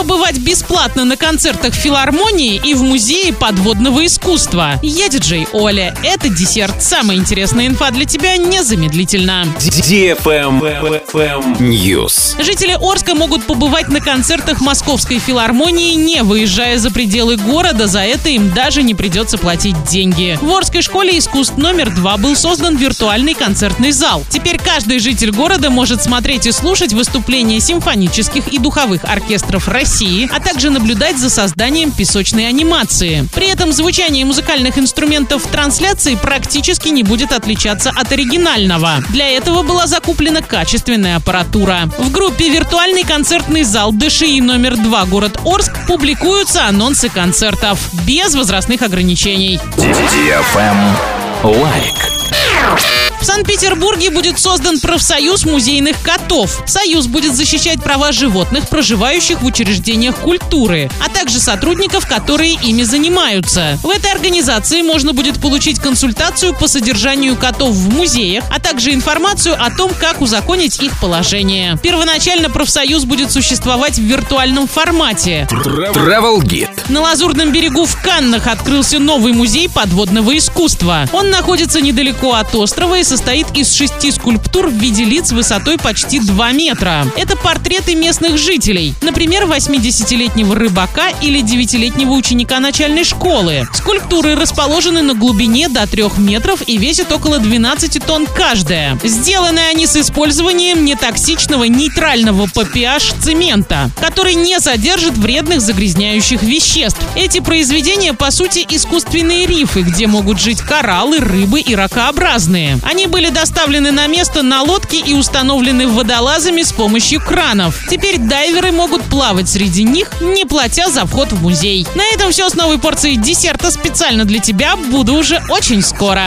побывать бесплатно на концертах филармонии и в музее подводного искусства. Я диджей Оля. Это десерт. Самая интересная инфа для тебя незамедлительно. News. Жители Орска могут побывать на концертах Московской филармонии, не выезжая за пределы города. За это им даже не придется платить деньги. В Орской школе искусств номер два был создан виртуальный концертный зал. Теперь каждый житель города может смотреть и слушать выступления симфонических и духовых оркестров России, а также наблюдать за созданием песочной анимации. При этом звучание музыкальных инструментов в трансляции практически не будет отличаться от оригинального. Для этого была закуплена качественная аппаратура. В группе «Виртуальный концертный зал ДШИ номер 2 город Орск» публикуются анонсы концертов без возрастных ограничений. Лайк. В Санкт-Петербурге будет создан профсоюз музейных котов. Союз будет защищать права животных, проживающих в учреждениях культуры, а также сотрудников, которые ими занимаются. В этой организации можно будет получить консультацию по содержанию котов в музеях, а также информацию о том, как узаконить их положение. Первоначально профсоюз будет существовать в виртуальном формате. Travel Guide. На Лазурном берегу в Каннах открылся новый музей подводного искусства. Он находится недалеко от острова и состоит из шести скульптур в виде лиц высотой почти 2 метра. Это портреты местных жителей, например, 80-летнего рыбака или 9-летнего ученика начальной школы. Скульптуры расположены на глубине до 3 метров и весят около 12 тонн каждая. Сделаны они с использованием нетоксичного нейтрального PPH цемента, который не содержит вредных загрязняющих веществ. Эти произведения, по сути, искусственные рифы, где могут жить кораллы, рыбы и ракообразные. Они были доставлены на место на лодке и установлены водолазами с помощью кранов. Теперь дайверы могут плавать среди них, не платя за вход в музей. На этом все с новой порцией десерта специально для тебя. Буду уже очень скоро.